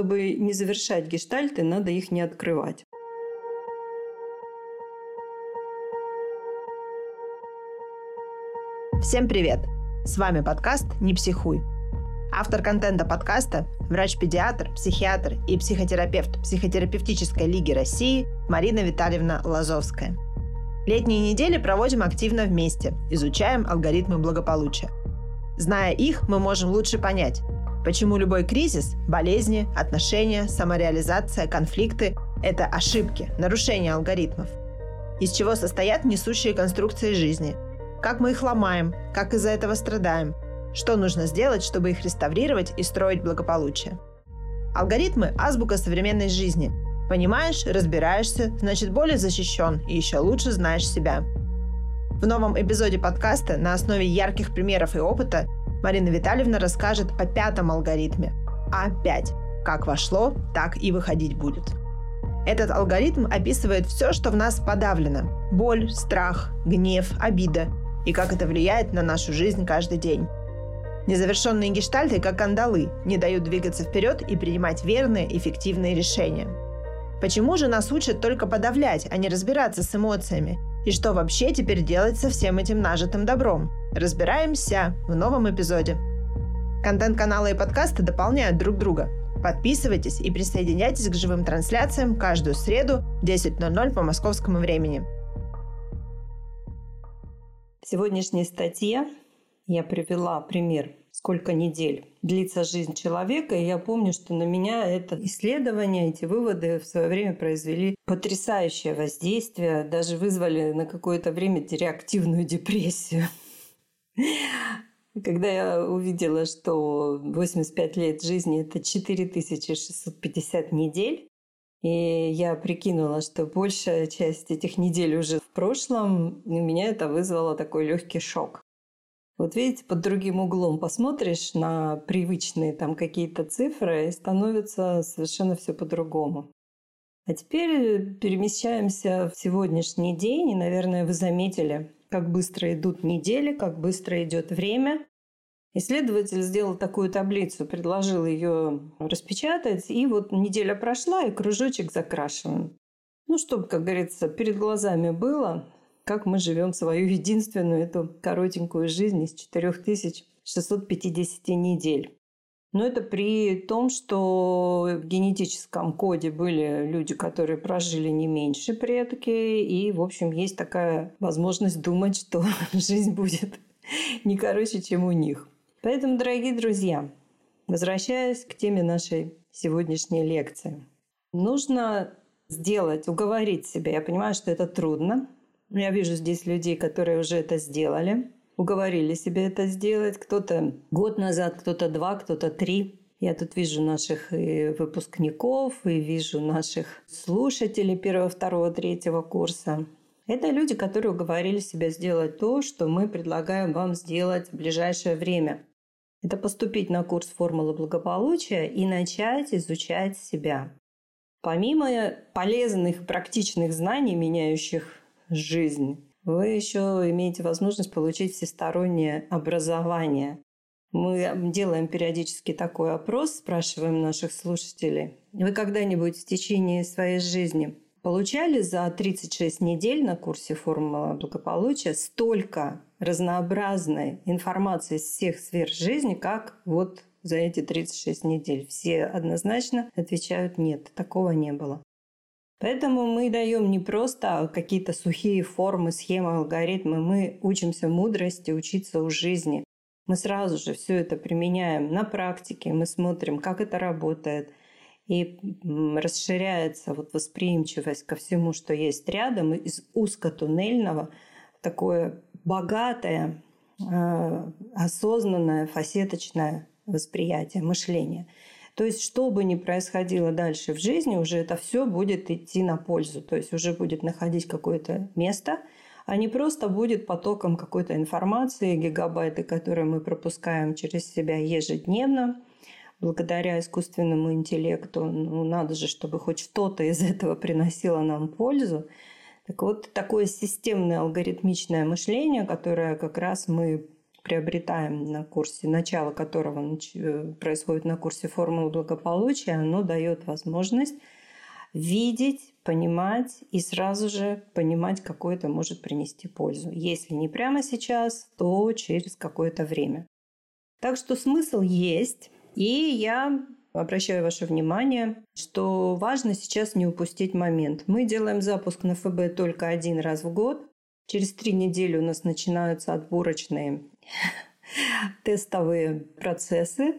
Чтобы не завершать гештальты, надо их не открывать. Всем привет! С вами подкаст «Не психуй». Автор контента подкаста – врач-педиатр, психиатр и психотерапевт Психотерапевтической лиги России Марина Витальевна Лазовская. Летние недели проводим активно вместе, изучаем алгоритмы благополучия. Зная их, мы можем лучше понять, почему любой кризис, болезни, отношения, самореализация, конфликты – это ошибки, нарушения алгоритмов. Из чего состоят несущие конструкции жизни – как мы их ломаем, как из-за этого страдаем, что нужно сделать, чтобы их реставрировать и строить благополучие. Алгоритмы – азбука современной жизни. Понимаешь, разбираешься, значит более защищен и еще лучше знаешь себя. В новом эпизоде подкаста на основе ярких примеров и опыта Марина Витальевна расскажет о пятом алгоритме – А5. Как вошло, так и выходить будет. Этот алгоритм описывает все, что в нас подавлено – боль, страх, гнев, обида и как это влияет на нашу жизнь каждый день. Незавершенные гештальты, как кандалы, не дают двигаться вперед и принимать верные, эффективные решения. Почему же нас учат только подавлять, а не разбираться с эмоциями? И что вообще теперь делать со всем этим нажитым добром? Разбираемся в новом эпизоде. Контент канала и подкасты дополняют друг друга. Подписывайтесь и присоединяйтесь к живым трансляциям каждую среду в 10.00 по московскому времени. В сегодняшней статье я привела пример, сколько недель длится жизнь человека. И я помню, что на меня это исследование, эти выводы в свое время произвели потрясающее воздействие, даже вызвали на какое-то время реактивную депрессию. Когда я увидела, что 85 лет жизни – это 4650 недель, и я прикинула, что большая часть этих недель уже в прошлом, у меня это вызвало такой легкий шок. Вот видите, под другим углом посмотришь на привычные там какие-то цифры, и становится совершенно все по-другому. А теперь перемещаемся в сегодняшний день, и, наверное, вы заметили, как быстро идут недели, как быстро идет время. Исследователь сделал такую таблицу, предложил ее распечатать, и вот неделя прошла, и кружочек закрашиваем. Ну, чтобы, как говорится, перед глазами было, как мы живем свою единственную эту коротенькую жизнь из 4650 недель. Но это при том, что в генетическом коде были люди, которые прожили не меньше предки, и, в общем, есть такая возможность думать, что жизнь будет не короче, чем у них. Поэтому, дорогие друзья, возвращаясь к теме нашей сегодняшней лекции, нужно сделать, уговорить себя. Я понимаю, что это трудно. Я вижу здесь людей, которые уже это сделали, уговорили себя это сделать. Кто-то год назад, кто-то два, кто-то три. Я тут вижу наших и выпускников, и вижу наших слушателей первого, второго, третьего курса. Это люди, которые уговорили себя сделать то, что мы предлагаем вам сделать в ближайшее время. Это поступить на курс формулы благополучия и начать изучать себя. Помимо полезных практичных знаний, меняющих жизнь, вы еще имеете возможность получить всестороннее образование. Мы делаем периодически такой опрос, спрашиваем наших слушателей. Вы когда-нибудь в течение своей жизни получали за 36 недель на курсе формула благополучия столько разнообразной информации из всех сфер жизни, как вот за эти 36 недель. Все однозначно отвечают нет, такого не было. Поэтому мы даем не просто какие-то сухие формы, схемы, алгоритмы, мы учимся мудрости, учиться у жизни. Мы сразу же все это применяем на практике, мы смотрим, как это работает, и расширяется вот восприимчивость ко всему, что есть рядом, из узкотуннельного такое богатое, э, осознанное, фасеточное восприятие, мышление. То есть, что бы ни происходило дальше в жизни, уже это все будет идти на пользу. То есть, уже будет находить какое-то место, а не просто будет потоком какой-то информации, гигабайты, которые мы пропускаем через себя ежедневно, благодаря искусственному интеллекту. Ну, надо же, чтобы хоть что-то из этого приносило нам пользу. Так вот, такое системное алгоритмичное мышление, которое как раз мы приобретаем на курсе, начало которого э, происходит на курсе формулы благополучия, оно дает возможность видеть, понимать и сразу же понимать, какой это может принести пользу. Если не прямо сейчас, то через какое-то время. Так что смысл есть. И я обращаю ваше внимание, что важно сейчас не упустить момент. Мы делаем запуск на ФБ только один раз в год. Через три недели у нас начинаются отборочные тестовые процессы.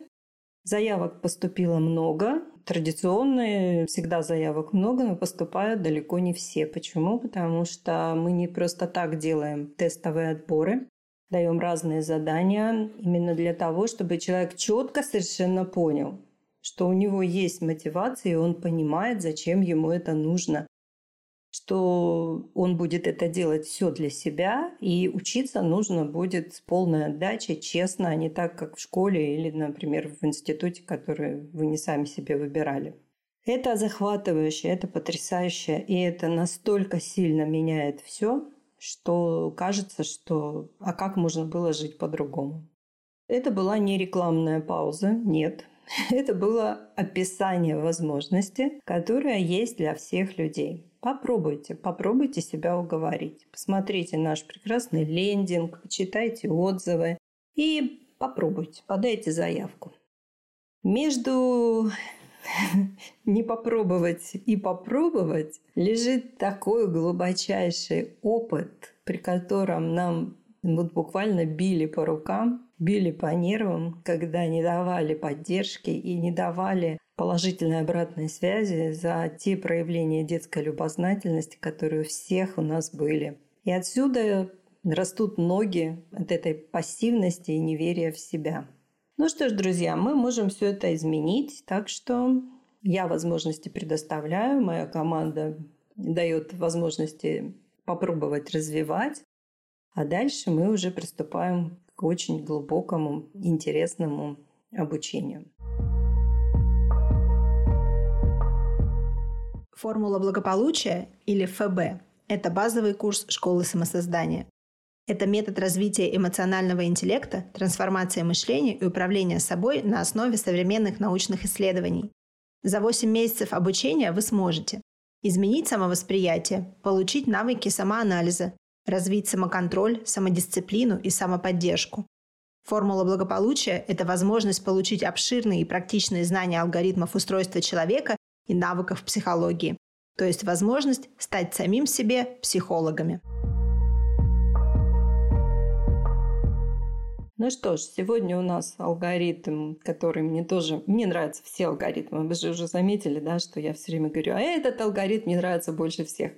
Заявок поступило много. Традиционные всегда заявок много, но поступают далеко не все. Почему? Потому что мы не просто так делаем тестовые отборы, даем разные задания именно для того, чтобы человек четко совершенно понял, что у него есть мотивация, и он понимает, зачем ему это нужно что он будет это делать все для себя, и учиться нужно будет с полной отдачей, честно, а не так, как в школе или, например, в институте, который вы не сами себе выбирали. Это захватывающе, это потрясающе, и это настолько сильно меняет все, что кажется, что а как можно было жить по-другому. Это была не рекламная пауза, нет. Это было описание возможности, которая есть для всех людей. Попробуйте, попробуйте себя уговорить. Посмотрите наш прекрасный лендинг, почитайте отзывы и попробуйте, подайте заявку. Между не попробовать и попробовать лежит такой глубочайший опыт, при котором нам вот буквально били по рукам, били по нервам, когда не давали поддержки и не давали положительной обратной связи за те проявления детской любознательности, которые у всех у нас были. И отсюда растут ноги от этой пассивности и неверия в себя. Ну что ж, друзья, мы можем все это изменить, так что я возможности предоставляю, моя команда дает возможности попробовать развивать, а дальше мы уже приступаем к очень глубокому, интересному обучению. Формула благополучия или ФБ – это базовый курс школы самосоздания. Это метод развития эмоционального интеллекта, трансформация мышления и управления собой на основе современных научных исследований. За 8 месяцев обучения вы сможете изменить самовосприятие, получить навыки самоанализа, развить самоконтроль, самодисциплину и самоподдержку. Формула благополучия – это возможность получить обширные и практичные знания алгоритмов устройства человека и навыков психологии, то есть возможность стать самим себе психологами. Ну что ж, сегодня у нас алгоритм, который мне тоже... Мне нравятся все алгоритмы. Вы же уже заметили, да, что я все время говорю, а этот алгоритм мне нравится больше всех.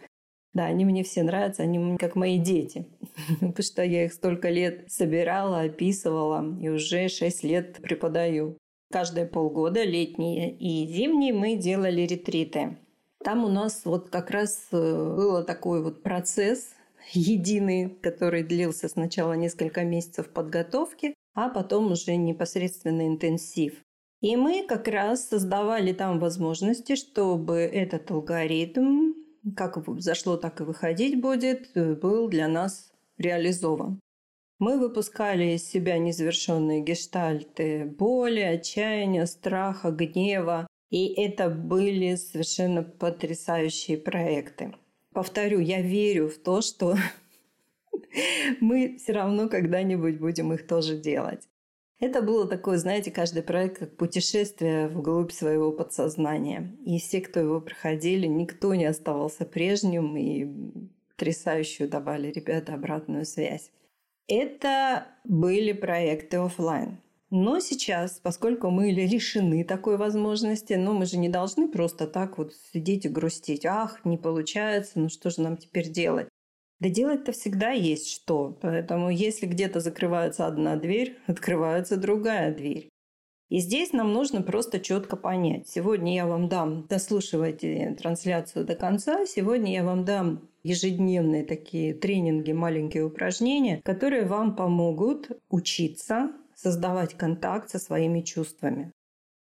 Да, они мне все нравятся, они как мои дети. Потому что я их столько лет собирала, описывала и уже 6 лет преподаю. Каждые полгода, летние и зимние, мы делали ретриты. Там у нас вот как раз э, был такой вот процесс единый, который длился сначала несколько месяцев подготовки, а потом уже непосредственно интенсив. И мы как раз создавали там возможности, чтобы этот алгоритм, как зашло, так и выходить будет, э, был для нас реализован. Мы выпускали из себя незавершенные гештальты боли, отчаяния, страха, гнева. И это были совершенно потрясающие проекты. Повторю, я верю в то, что мы все равно когда-нибудь будем их тоже делать. Это было такое, знаете, каждый проект как путешествие вглубь своего подсознания. И все, кто его проходили, никто не оставался прежним и потрясающую давали ребята обратную связь. Это были проекты офлайн. Но сейчас, поскольку мы лишены такой возможности, ну мы же не должны просто так вот сидеть и грустить. Ах, не получается, ну что же нам теперь делать? Да делать-то всегда есть что. Поэтому если где-то закрывается одна дверь, открывается другая дверь. И здесь нам нужно просто четко понять. Сегодня я вам дам, дослушивайте трансляцию до конца, сегодня я вам дам ежедневные такие тренинги, маленькие упражнения, которые вам помогут учиться создавать контакт со своими чувствами.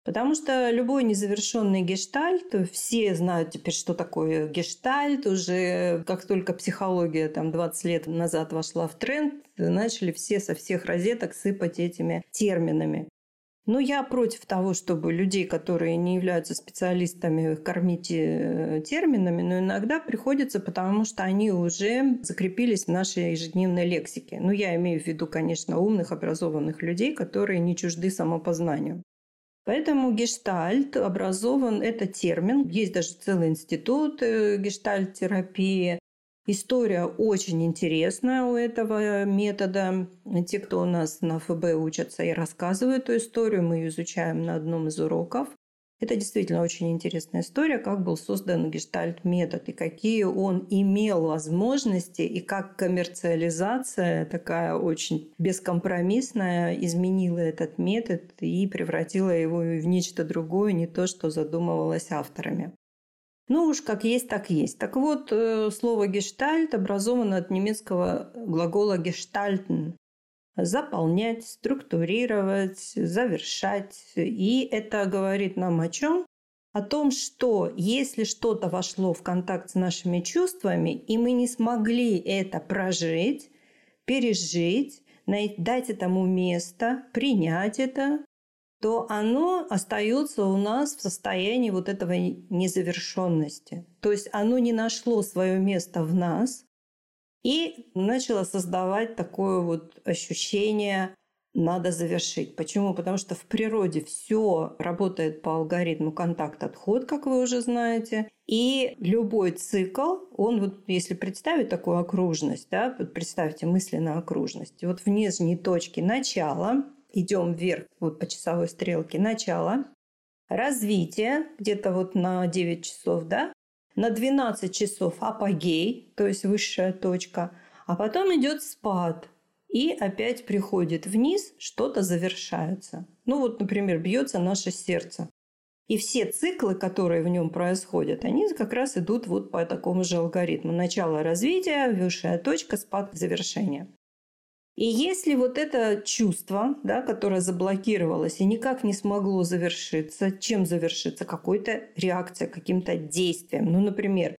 Потому что любой незавершенный гештальт, все знают теперь, что такое гештальт, уже как только психология там 20 лет назад вошла в тренд, начали все со всех розеток сыпать этими терминами. Но я против того, чтобы людей, которые не являются специалистами, кормить э, терминами, но иногда приходится, потому что они уже закрепились в нашей ежедневной лексике. Ну, я имею в виду, конечно, умных, образованных людей, которые не чужды самопознанию. Поэтому гештальт образован, это термин. Есть даже целый институт э, гештальт-терапии. История очень интересная у этого метода. Те, кто у нас на ФБ учатся и рассказывают эту историю, мы ее изучаем на одном из уроков. Это действительно очень интересная история, как был создан гештальт-метод и какие он имел возможности, и как коммерциализация такая очень бескомпромиссная изменила этот метод и превратила его в нечто другое, не то, что задумывалось авторами. Ну уж как есть, так есть. Так вот, э, слово «гештальт» образовано от немецкого глагола «гештальтен», заполнять, структурировать, завершать. И это говорит нам о чем? О том, что если что-то вошло в контакт с нашими чувствами, и мы не смогли это прожить, пережить, дать этому место, принять это, то оно остается у нас в состоянии вот этого незавершенности. То есть оно не нашло свое место в нас, и начала создавать такое вот ощущение надо завершить. Почему? Потому что в природе все работает по алгоритму контакт-отход, как вы уже знаете. И любой цикл, он вот, если представить такую окружность, да, представьте мысленно окружность, вот в нижней точке начала, идем вверх вот по часовой стрелке, начало, развитие где-то вот на 9 часов, да, на 12 часов апогей, то есть высшая точка, а потом идет спад, и опять приходит вниз, что-то завершается. Ну вот, например, бьется наше сердце. И все циклы, которые в нем происходят, они как раз идут вот по такому же алгоритму. Начало развития, высшая точка, спад, завершение. И если вот это чувство, да, которое заблокировалось и никак не смогло завершиться, чем завершиться? Какой-то реакцией, каким-то действием. Ну, например,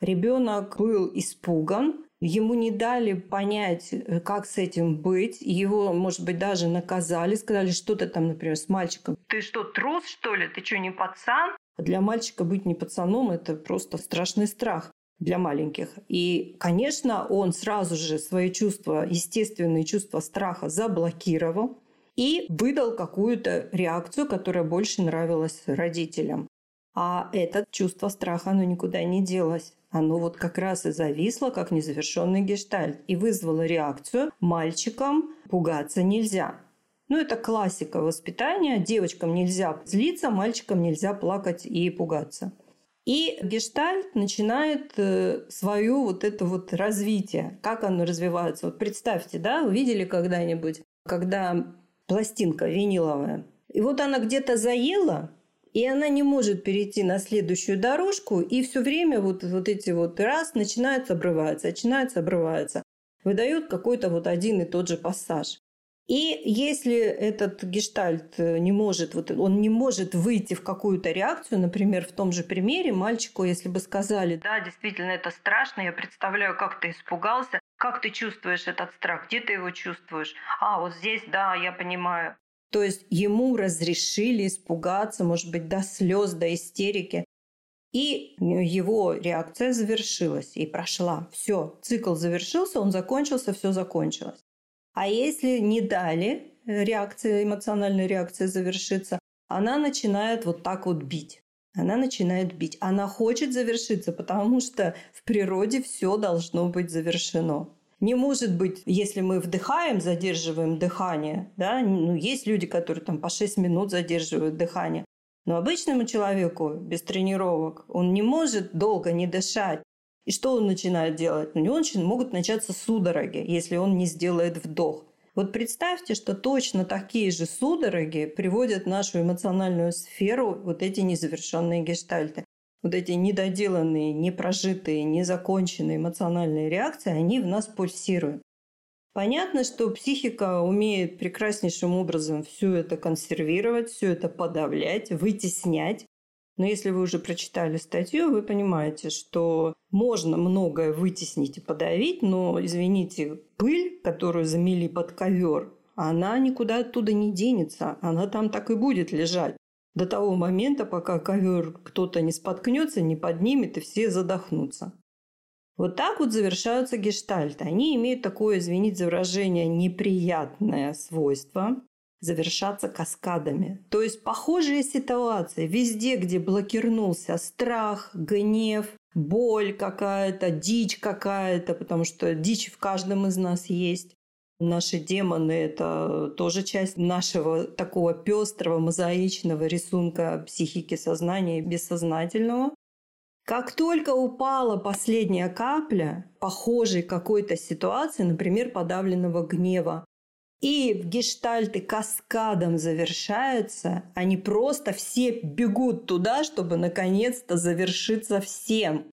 ребенок был испуган, ему не дали понять, э, как с этим быть. Его, может быть, даже наказали, сказали что-то там, например, с мальчиком. Ты что, трус, что ли? Ты что, не пацан? Для мальчика быть не пацаном – это просто страшный страх для маленьких. И, конечно, он сразу же свои чувства, естественные чувства страха заблокировал и выдал какую-то реакцию, которая больше нравилась родителям. А это чувство страха, оно никуда не делось. Оно вот как раз и зависло, как незавершенный гештальт, и вызвало реакцию «мальчикам пугаться нельзя». Ну, это классика воспитания. Девочкам нельзя злиться, мальчикам нельзя плакать и пугаться. И гештальт начинает э, свое вот это вот развитие. Как оно развивается? Вот представьте, да, увидели когда-нибудь, когда пластинка виниловая, и вот она где-то заела, и она не может перейти на следующую дорожку, и все время вот, вот эти вот раз начинается обрывается, начинается обрывается. Выдает какой-то вот один и тот же пассаж. И если этот гештальт э, не может, вот он не может выйти в какую-то реакцию, например, в том же примере мальчику, если бы сказали, да, действительно, это страшно, я представляю, как ты испугался, как ты чувствуешь этот страх, где ты его чувствуешь? А, вот здесь, да, я понимаю. То есть ему разрешили испугаться, может быть, до слез, до истерики. И его реакция завершилась и прошла. Все, цикл завершился, он закончился, все закончилось. А если не дали э, реакция, эмоциональная реакция завершиться, она начинает вот так вот бить. Она начинает бить. Она хочет завершиться, потому что в природе все должно быть завершено. Не может быть, если мы вдыхаем, задерживаем дыхание, да, ну, есть люди, которые там по 6 минут задерживают дыхание, но обычному человеку без тренировок он не может долго не дышать. И что он начинает делать? У него могут начаться судороги, если он не сделает вдох. Вот представьте, что точно такие же судороги приводят нашу эмоциональную сферу вот эти незавершенные гештальты. Вот эти недоделанные, непрожитые, незаконченные эмоциональные реакции, они в нас пульсируют. Понятно, что психика умеет прекраснейшим образом все это консервировать, все это подавлять, вытеснять. Но если вы уже прочитали статью, вы понимаете, что можно многое вытеснить и подавить, но, извините, пыль, которую замели под ковер, она никуда оттуда не денется, она там так и будет лежать. До того момента, пока ковер кто-то не споткнется, не поднимет и все задохнутся. Вот так вот завершаются гештальты. Они имеют такое, извините за выражение, неприятное свойство завершаться каскадами. То есть похожие ситуации везде, где блокирнулся страх, гнев, боль какая-то, дичь какая-то, потому что дичь в каждом из нас есть. Наши демоны – это тоже часть нашего такого пестрого, мозаичного рисунка психики сознания и бессознательного. Как только упала последняя капля похожей какой-то ситуации, например, подавленного гнева, и в гештальты каскадом завершаются, они просто все бегут туда, чтобы наконец-то завершиться всем.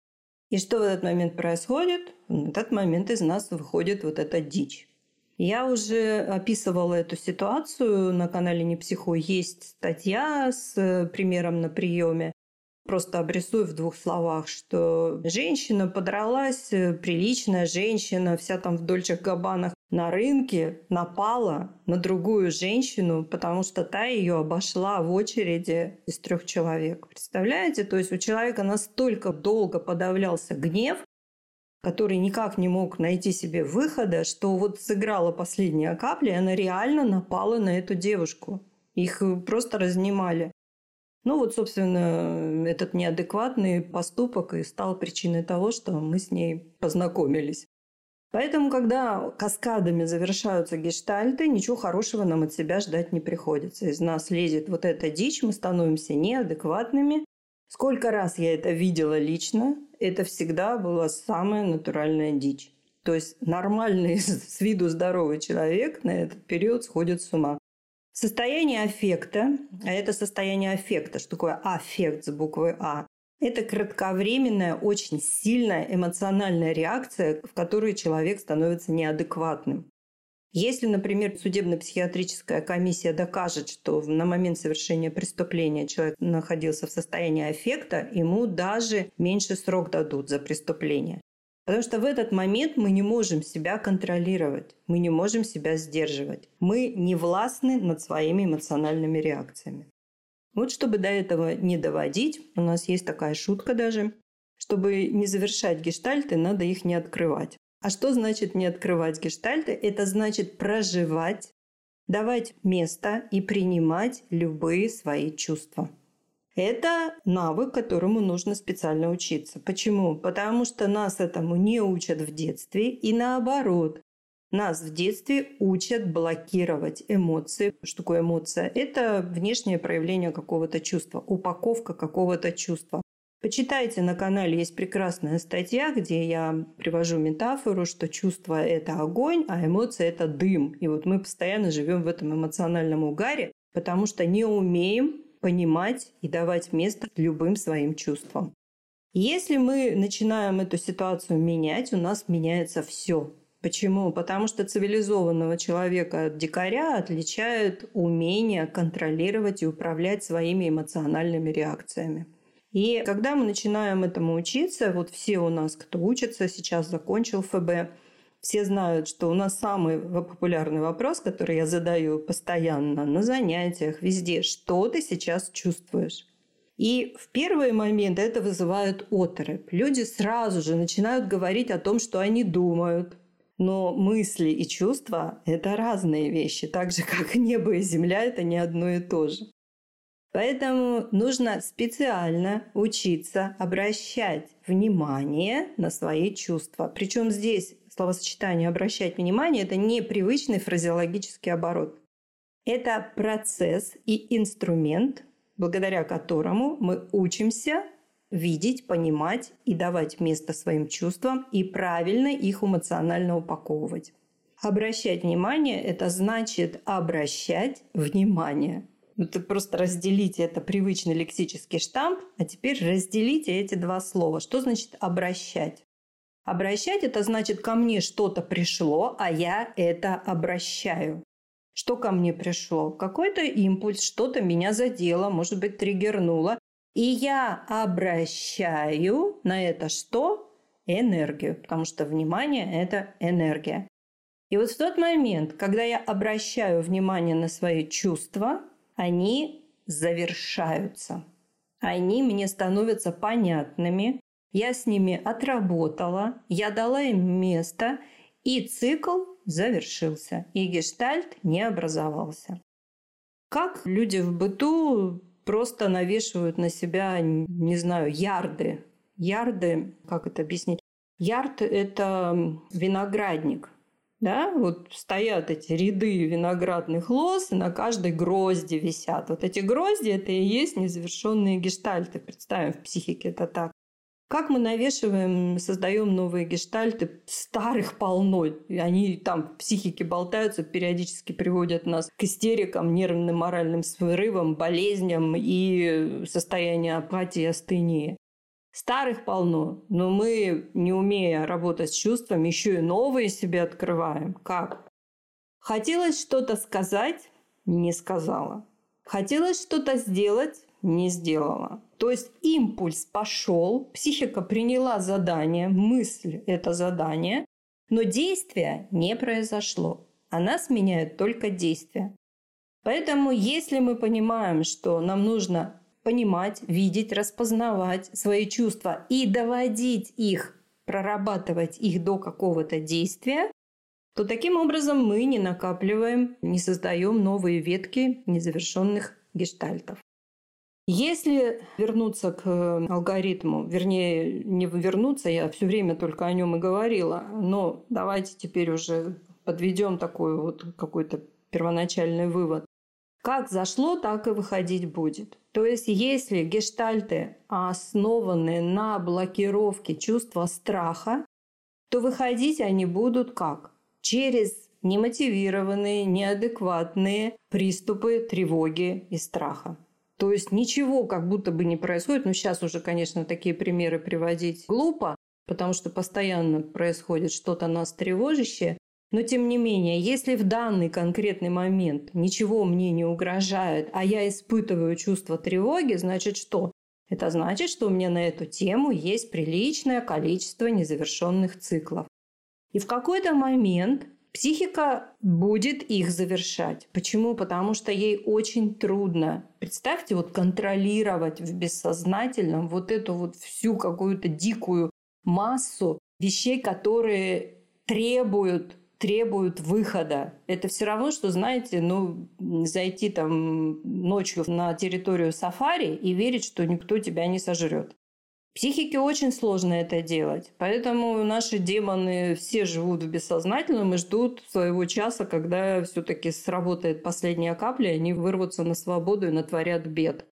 И что в этот момент происходит? В этот момент из нас выходит вот эта дичь. Я уже описывала эту ситуацию на канале Не психу. Есть статья с примером на приеме. Просто обрисую в двух словах, что женщина подралась, э, приличная женщина, вся там в дольчих габанах на рынке, напала на другую женщину, потому что та ее обошла в очереди из трех человек. Представляете? То есть у человека настолько долго подавлялся гнев, который никак не мог найти себе выхода, что вот сыграла последняя капля, и она реально напала на эту девушку. Их э, просто разнимали. Ну вот, собственно, этот неадекватный поступок и стал причиной того, что мы с ней познакомились. Поэтому, когда каскадами завершаются гештальты, ничего хорошего нам от себя ждать не приходится. Из нас лезет вот эта дичь, мы становимся неадекватными. Сколько раз я это видела лично, это всегда была самая натуральная дичь. То есть нормальный, с виду здоровый человек на этот период сходит с ума. Состояние аффекта, а это состояние аффекта, что такое аффект с буквой А, это кратковременная, очень сильная эмоциональная реакция, в которой человек становится неадекватным. Если, например, судебно-психиатрическая комиссия докажет, что на момент совершения преступления человек находился в состоянии аффекта, ему даже меньше срок дадут за преступление. Потому что в этот момент мы не можем себя контролировать, мы не можем себя сдерживать. Мы не властны над своими эмоциональными реакциями. Вот чтобы до этого не доводить, у нас есть такая шутка даже, чтобы не завершать гештальты, надо их не открывать. А что значит не открывать гештальты? Это значит проживать, давать место и принимать любые свои чувства. Это навык, которому нужно специально учиться. Почему? Потому что нас этому не учат в детстве и наоборот. Нас в детстве учат блокировать эмоции. Что такое эмоция? Это внешнее проявление какого-то чувства, упаковка какого-то чувства. Почитайте на канале, есть прекрасная статья, где я привожу метафору, что чувство – это огонь, а эмоция – это дым. И вот мы постоянно живем в этом эмоциональном угаре, потому что не умеем понимать и давать место любым своим чувствам. Если мы начинаем эту ситуацию менять, у нас меняется все. Почему? Потому что цивилизованного человека от дикаря отличает умение контролировать и управлять своими эмоциональными реакциями. И когда мы начинаем этому учиться, вот все у нас, кто учится, сейчас закончил ФБ, все знают, что у нас самый популярный вопрос, который я задаю постоянно на занятиях, везде. Что ты сейчас чувствуешь? И в первый момент это вызывает оторопь. Люди сразу же начинают говорить о том, что они думают. Но мысли и чувства – это разные вещи, так же, как небо и земля – это не одно и то же. Поэтому нужно специально учиться обращать внимание на свои чувства. Причем здесь словосочетание «обращать внимание» – это не привычный фразеологический оборот. Это процесс и инструмент, благодаря которому мы учимся видеть, понимать и давать место своим чувствам и правильно их эмоционально упаковывать. Обращать внимание – это значит обращать внимание. Это просто разделите это привычный лексический штамп, а теперь разделите эти два слова. Что значит обращать? Обращать – это значит, ко мне что-то пришло, а я это обращаю. Что ко мне пришло? Какой-то импульс, что-то меня задело, может быть, триггернуло. И я обращаю на это что? Энергию, потому что внимание – это энергия. И вот в тот момент, когда я обращаю внимание на свои чувства, они завершаются. Они мне становятся понятными, я с ними отработала, я дала им место, и цикл завершился, и гештальт не образовался. Как люди в быту просто навешивают на себя, не знаю, ярды. Ярды, как это объяснить? Ярд – это виноградник. Да, вот стоят эти ряды виноградных лоз, и на каждой грозди висят. Вот эти грозди – это и есть незавершенные гештальты. Представим, в психике это так. Как мы навешиваем, создаем новые гештальты, старых полно. И они там в психике болтаются, периодически приводят нас к истерикам, нервным, моральным срывам, болезням и состоянию апатии, астении. Старых полно, но мы, не умея работать с чувствами, еще и новые себе открываем. Как? Хотелось что-то сказать, не сказала. Хотелось что-то сделать, не сделала. То есть импульс пошел, психика приняла задание, мысль – это задание, но действия не произошло. Она сменяет только действия. Поэтому если мы понимаем, что нам нужно понимать, видеть, распознавать свои чувства и доводить их, прорабатывать их до какого-то действия, то таким образом мы не накапливаем, не создаем новые ветки незавершенных гештальтов. Если вернуться к э, алгоритму, вернее, не вернуться, я все время только о нем и говорила, но давайте теперь уже подведем такой вот какой-то первоначальный вывод. Как зашло, так и выходить будет. То есть, если гештальты основаны на блокировке чувства страха, то выходить они будут как? Через немотивированные, неадекватные приступы тревоги и страха. То есть ничего как будто бы не происходит. Ну, сейчас уже, конечно, такие примеры приводить глупо, потому что постоянно происходит что-то нас тревожащее. Но тем не менее, если в данный конкретный момент ничего мне не угрожает, а я испытываю чувство тревоги, значит что? Это значит, что у меня на эту тему есть приличное количество незавершенных циклов. И в какой-то момент Психика будет их завершать. Почему? Потому что ей очень трудно. Представьте, вот контролировать в бессознательном вот эту вот всю какую-то дикую массу вещей, которые требуют требуют выхода. Это все равно, что, знаете, ну, зайти там ночью на территорию сафари и верить, что никто тебя не сожрет. Психике очень сложно это делать. Поэтому наши демоны все живут в бессознательном и ждут своего часа, когда все-таки сработает последняя капля, и они вырвутся на свободу и натворят бед.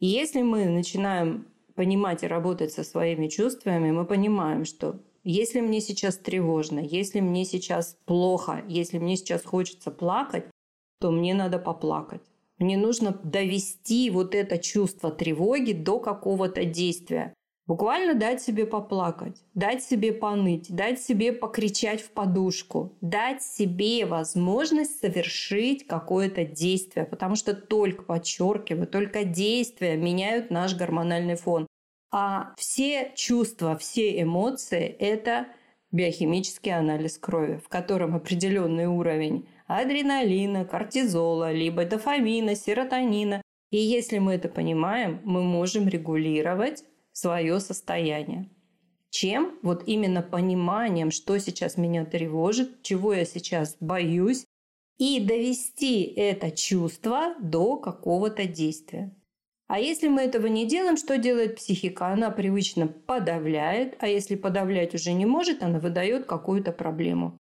И если мы начинаем понимать и работать со своими чувствами, мы понимаем, что если мне сейчас тревожно, если мне сейчас плохо, если мне сейчас хочется плакать, то мне надо поплакать. Мне нужно довести вот это чувство тревоги до какого-то действия. Буквально дать себе поплакать, дать себе поныть, дать себе покричать в подушку, дать себе возможность совершить какое-то действие, потому что только, подчеркиваю, только действия меняют наш гормональный фон. А все чувства, все эмоции – это биохимический анализ крови, в котором определенный уровень адреналина, кортизола, либо дофамина, серотонина. И если мы это понимаем, мы можем регулировать свое состояние. Чем? Вот именно пониманием, что сейчас меня тревожит, чего я сейчас боюсь, и довести это чувство до какого-то действия. А если мы этого не делаем, что делает психика? Она привычно подавляет, а если подавлять уже не может, она выдает какую-то проблему.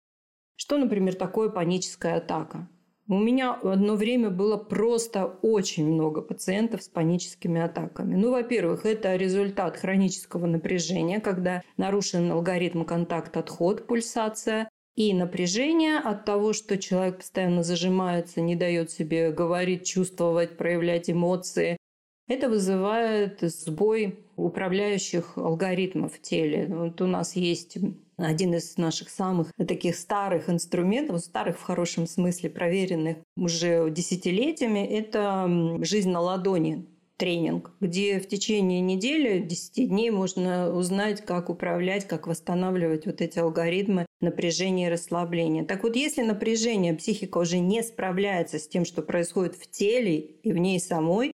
Что, например, такое паническая атака? У меня одно время было просто очень много пациентов с паническими атаками. Ну, во-первых, это результат хронического напряжения, когда нарушен алгоритм контакт-отход, пульсация, и напряжение от того, что человек постоянно зажимается, не дает себе говорить, чувствовать, проявлять эмоции. Это вызывает сбой управляющих алгоритмов в теле. Вот у нас есть один из наших самых таких старых инструментов, старых в хорошем смысле, проверенных уже десятилетиями, это «Жизнь на ладони» тренинг, где в течение недели, 10 дней можно узнать, как управлять, как восстанавливать вот эти алгоритмы напряжения и расслабления. Так вот, если напряжение, психика уже не справляется с тем, что происходит в теле и в ней самой,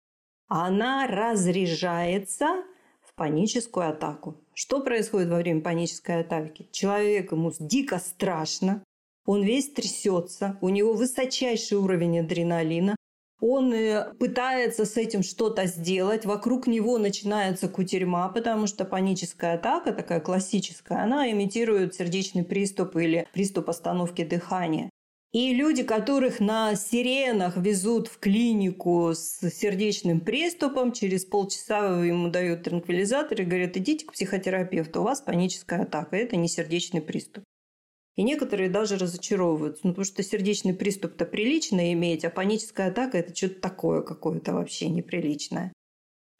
она разряжается в паническую атаку. Что происходит во время панической атаки? Человек ему дико страшно, он весь трясется, у него высочайший уровень адреналина, он э, пытается с этим что-то сделать, вокруг него начинается кутерьма, потому что паническая атака, такая классическая, она имитирует сердечный приступ или приступ остановки дыхания. И люди, которых на сиренах везут в клинику с сердечным приступом, через полчаса ему дают транквилизатор и говорят, идите к психотерапевту, у вас паническая атака, это не сердечный приступ. И некоторые даже разочаровываются, ну, потому что сердечный приступ-то прилично иметь, а паническая атака – это что-то такое какое-то вообще неприличное.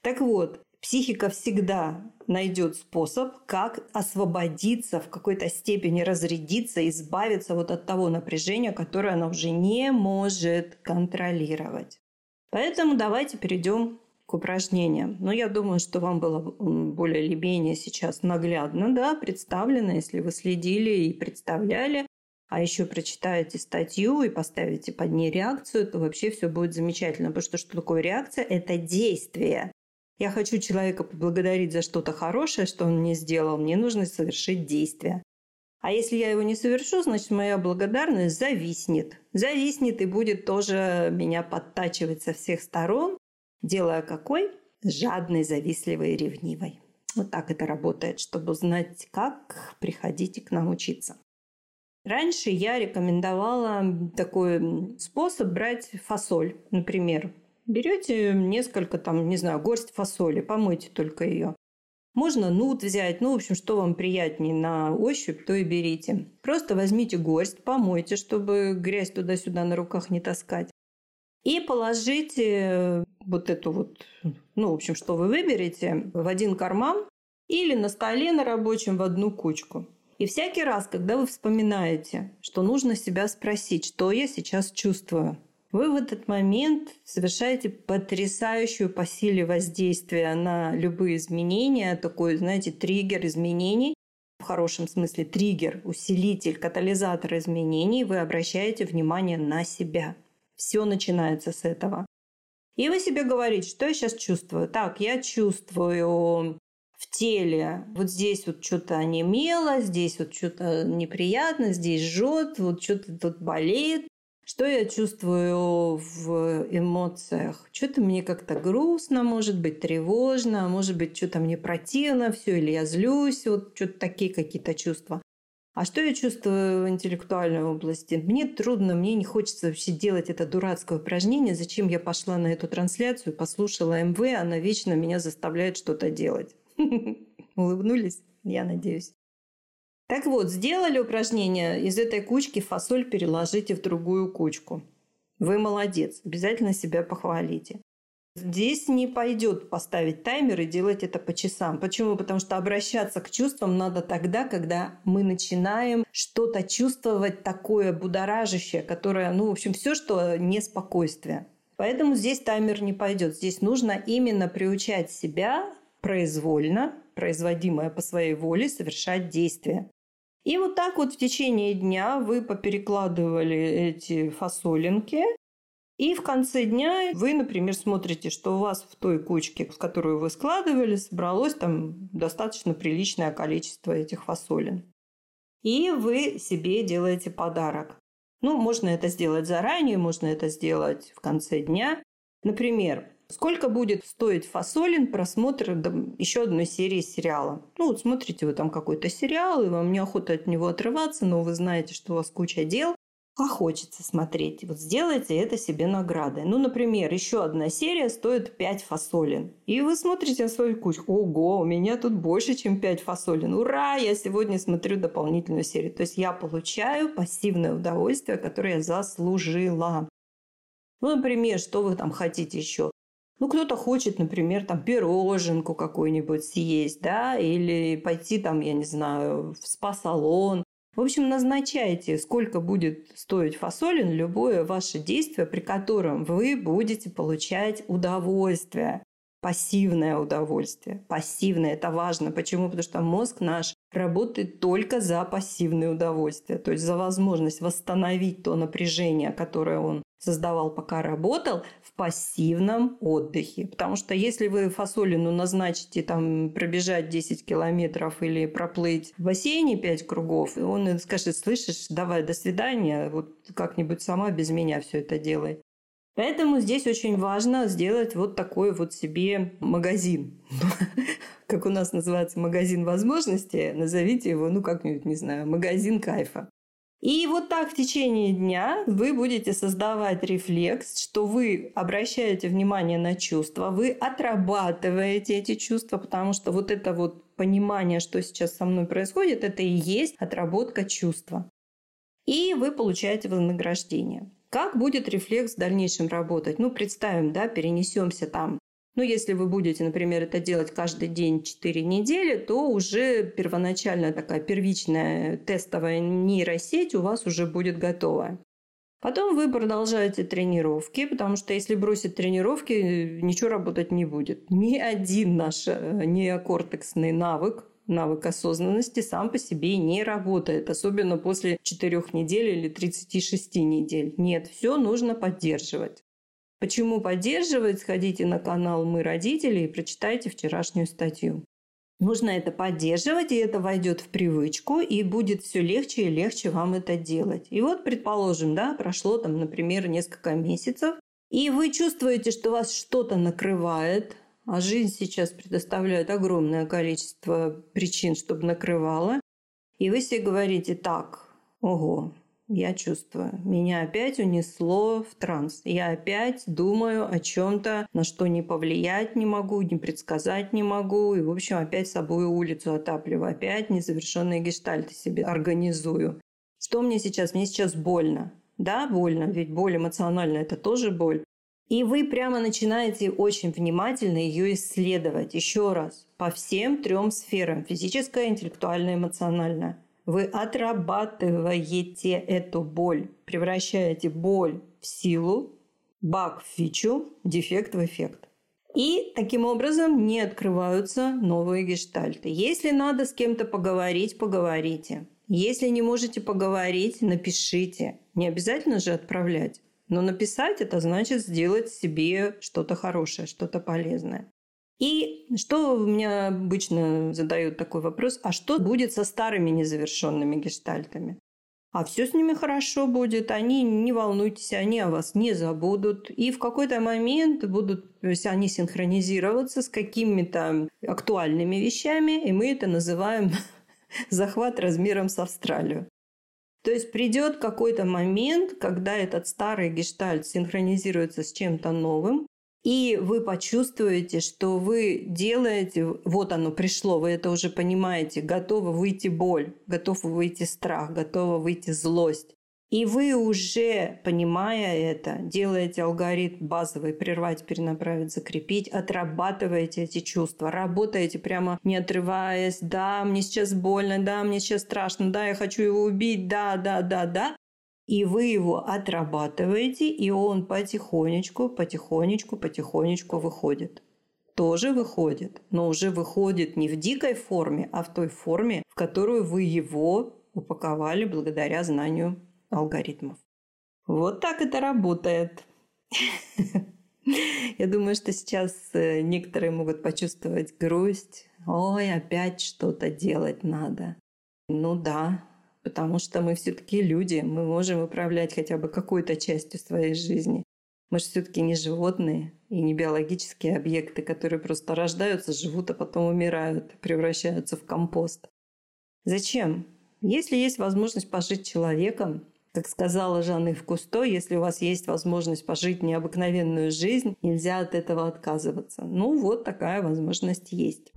Так вот, психика всегда найдет способ, как освободиться, в какой-то степени разрядиться, избавиться вот от того напряжения, которое она уже не может контролировать. Поэтому давайте перейдем к упражнениям. Но я думаю, что вам было более или менее сейчас наглядно да, представлено, если вы следили и представляли, а еще прочитаете статью и поставите под ней реакцию, то вообще все будет замечательно. Потому что что такое реакция? Это действие. Я хочу человека поблагодарить за что-то хорошее, что он мне сделал. Мне нужно совершить действие. А если я его не совершу, значит, моя благодарность зависнет. Зависнет и будет тоже меня подтачивать со всех сторон, делая какой? Жадной, завистливой и ревнивой. Вот так это работает. Чтобы узнать, как, приходите к нам учиться. Раньше я рекомендовала такой способ брать фасоль, например. Берете несколько, там, не знаю, горсть фасоли, помойте только ее. Можно нут взять, ну, в общем, что вам приятнее на ощупь, то и берите. Просто возьмите горсть, помойте, чтобы грязь туда-сюда на руках не таскать. И положите вот эту вот, ну, в общем, что вы выберете, в один карман или на столе на рабочем в одну кучку. И всякий раз, когда вы вспоминаете, что нужно себя спросить, что я сейчас чувствую, вы в этот момент совершаете потрясающую по силе воздействия на любые изменения, такой, знаете, триггер изменений, в хорошем смысле триггер, усилитель, катализатор изменений, вы обращаете внимание на себя. Все начинается с этого. И вы себе говорите, что я сейчас чувствую. Так, я чувствую в теле. Вот здесь вот что-то онемело, здесь вот что-то неприятно, здесь жжет, вот что-то тут болит. Что я чувствую в эмоциях? Что-то мне как-то грустно, может быть, тревожно, может быть, что-то мне противно все, или я злюсь, вот что-то такие какие-то чувства. А что я чувствую в интеллектуальной области? Мне трудно, мне не хочется вообще делать это дурацкое упражнение. Зачем я пошла на эту трансляцию, послушала МВ, она вечно меня заставляет что-то делать. Улыбнулись, я надеюсь. Так вот, сделали упражнение, из этой кучки фасоль переложите в другую кучку. Вы молодец, обязательно себя похвалите. Здесь не пойдет поставить таймер и делать это по часам. Почему? Потому что обращаться к чувствам надо тогда, когда мы начинаем что-то чувствовать такое будоражащее, которое, ну, в общем, все, что неспокойствие. Поэтому здесь таймер не пойдет. Здесь нужно именно приучать себя произвольно, производимое по своей воле, совершать действия. И вот так вот в течение дня вы поперекладывали эти фасолинки, и в конце дня вы, например, смотрите, что у вас в той кучке, в которую вы складывали, собралось там достаточно приличное количество этих фасолин. И вы себе делаете подарок. Ну, можно это сделать заранее, можно это сделать в конце дня. Например, Сколько будет стоить фасолин просмотр еще одной серии сериала? Ну, вот смотрите вы там какой-то сериал, и вам неохота от него отрываться, но вы знаете, что у вас куча дел, а хочется смотреть. Вот сделайте это себе наградой. Ну, например, еще одна серия стоит 5 фасолин. И вы смотрите на свою кучку. Ого, у меня тут больше, чем 5 фасолин. Ура, я сегодня смотрю дополнительную серию. То есть я получаю пассивное удовольствие, которое я заслужила. Ну, например, что вы там хотите еще? Ну, кто-то хочет, например, там пироженку какую-нибудь съесть, да, или пойти там, я не знаю, в спа-салон. В общем, назначайте, сколько будет стоить фасолин, любое ваше действие, при котором вы будете получать удовольствие пассивное удовольствие. Пассивное – это важно. Почему? Потому что мозг наш работает только за пассивное удовольствие, то есть за возможность восстановить то напряжение, которое он создавал, пока работал, в пассивном отдыхе. Потому что если вы фасолину назначите там пробежать 10 километров или проплыть в бассейне 5 кругов, он скажет, слышишь, давай, до свидания, вот как-нибудь сама без меня все это делай. Поэтому здесь очень важно сделать вот такой вот себе магазин. Как у нас называется магазин возможностей, назовите его, ну как-нибудь, не знаю, магазин кайфа. И вот так в течение дня вы будете создавать рефлекс, что вы обращаете внимание на чувства, вы отрабатываете эти чувства, потому что вот это вот понимание, что сейчас со мной происходит, это и есть отработка чувства. И вы получаете вознаграждение. Как будет рефлекс в дальнейшем работать? Ну, представим, да, перенесемся там. Ну, если вы будете, например, это делать каждый день 4 недели, то уже первоначальная такая первичная тестовая нейросеть у вас уже будет готова. Потом вы продолжаете тренировки, потому что если бросить тренировки, ничего работать не будет. Ни один наш э, неокортексный навык навык осознанности сам по себе не работает, особенно после 4 недель или 36 недель. Нет, все нужно поддерживать. Почему поддерживать? Сходите на канал «Мы родители» и прочитайте вчерашнюю статью. Нужно это поддерживать, и это войдет в привычку, и будет все легче и легче вам это делать. И вот, предположим, да, прошло там, например, несколько месяцев, и вы чувствуете, что вас что-то накрывает, а жизнь сейчас предоставляет огромное количество причин, чтобы накрывала. И вы себе говорите, так, ого, я чувствую, меня опять унесло в транс. Я опять думаю о чем-то, на что не повлиять не могу, не предсказать не могу. И, в общем, опять собой улицу отапливаю. Опять незавершенные гештальты себе организую. Что мне сейчас? Мне сейчас больно. Да, больно, ведь боль эмоциональная – это тоже боль. И вы прямо начинаете очень внимательно ее исследовать. Еще раз, по всем трем сферам – физическая, интеллектуальная, эмоциональная. Вы отрабатываете эту боль, превращаете боль в силу, баг в фичу, дефект в эффект. И таким образом не открываются новые гештальты. Если надо с кем-то поговорить, поговорите. Если не можете поговорить, напишите. Не обязательно же отправлять. Но написать это значит сделать себе что-то хорошее, что-то полезное. И что у меня обычно задают такой вопрос, а что будет со старыми незавершенными гештальтами? А все с ними хорошо будет, они, не волнуйтесь, они о вас не забудут. И в какой-то момент будут они синхронизироваться с какими-то актуальными вещами, и мы это называем захват размером с Австралию. То есть придет какой-то момент, когда этот старый гештальт синхронизируется с чем-то новым, и вы почувствуете, что вы делаете, вот оно пришло, вы это уже понимаете, готова выйти боль, готов выйти страх, готова выйти злость. И вы уже, понимая это, делаете алгоритм базовый «прервать, перенаправить, закрепить», отрабатываете эти чувства, работаете прямо не отрываясь «да, мне сейчас больно, да, мне сейчас страшно, да, я хочу его убить, да, да, да, да». И вы его отрабатываете, и он потихонечку, потихонечку, потихонечку выходит тоже выходит, но уже выходит не в дикой форме, а в той форме, в которую вы его упаковали благодаря знанию алгоритмов. Вот так это работает. Я думаю, что сейчас э, некоторые могут почувствовать грусть. Ой, опять что-то делать надо. Ну да, потому что мы все-таки люди, мы можем управлять хотя бы какой-то частью своей жизни. Мы же все-таки не животные и не биологические объекты, которые просто рождаются, живут, а потом умирают, превращаются в компост. Зачем? Если есть возможность пожить человеком, как сказала Жанна Кусто, если у вас есть возможность пожить необыкновенную жизнь, нельзя от этого отказываться. Ну вот такая возможность есть.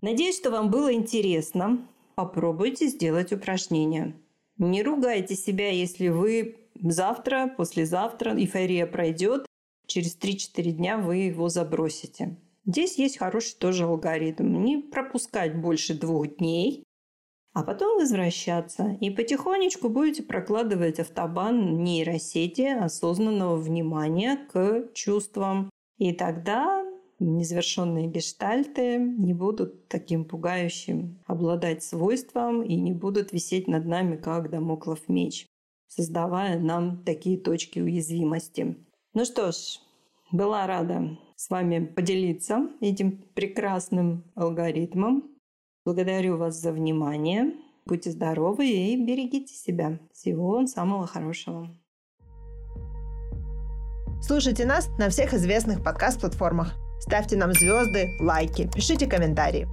Надеюсь, что вам было интересно. Попробуйте сделать упражнение. Не ругайте себя, если вы завтра, послезавтра эйфория пройдет, через 3-4 дня вы его забросите. Здесь есть хороший тоже алгоритм. Не пропускать больше двух дней, а потом возвращаться. И потихонечку будете прокладывать автобан нейросети осознанного внимания к чувствам. И тогда незавершенные гештальты не будут таким пугающим обладать свойством и не будут висеть над нами, как домоклов меч, создавая нам такие точки уязвимости. Ну что ж, была рада с вами поделиться этим прекрасным алгоритмом. Благодарю вас за внимание. Будьте здоровы и берегите себя. Всего вам самого хорошего. Слушайте нас на всех известных подкаст-платформах. Ставьте нам звезды, лайки, пишите комментарии.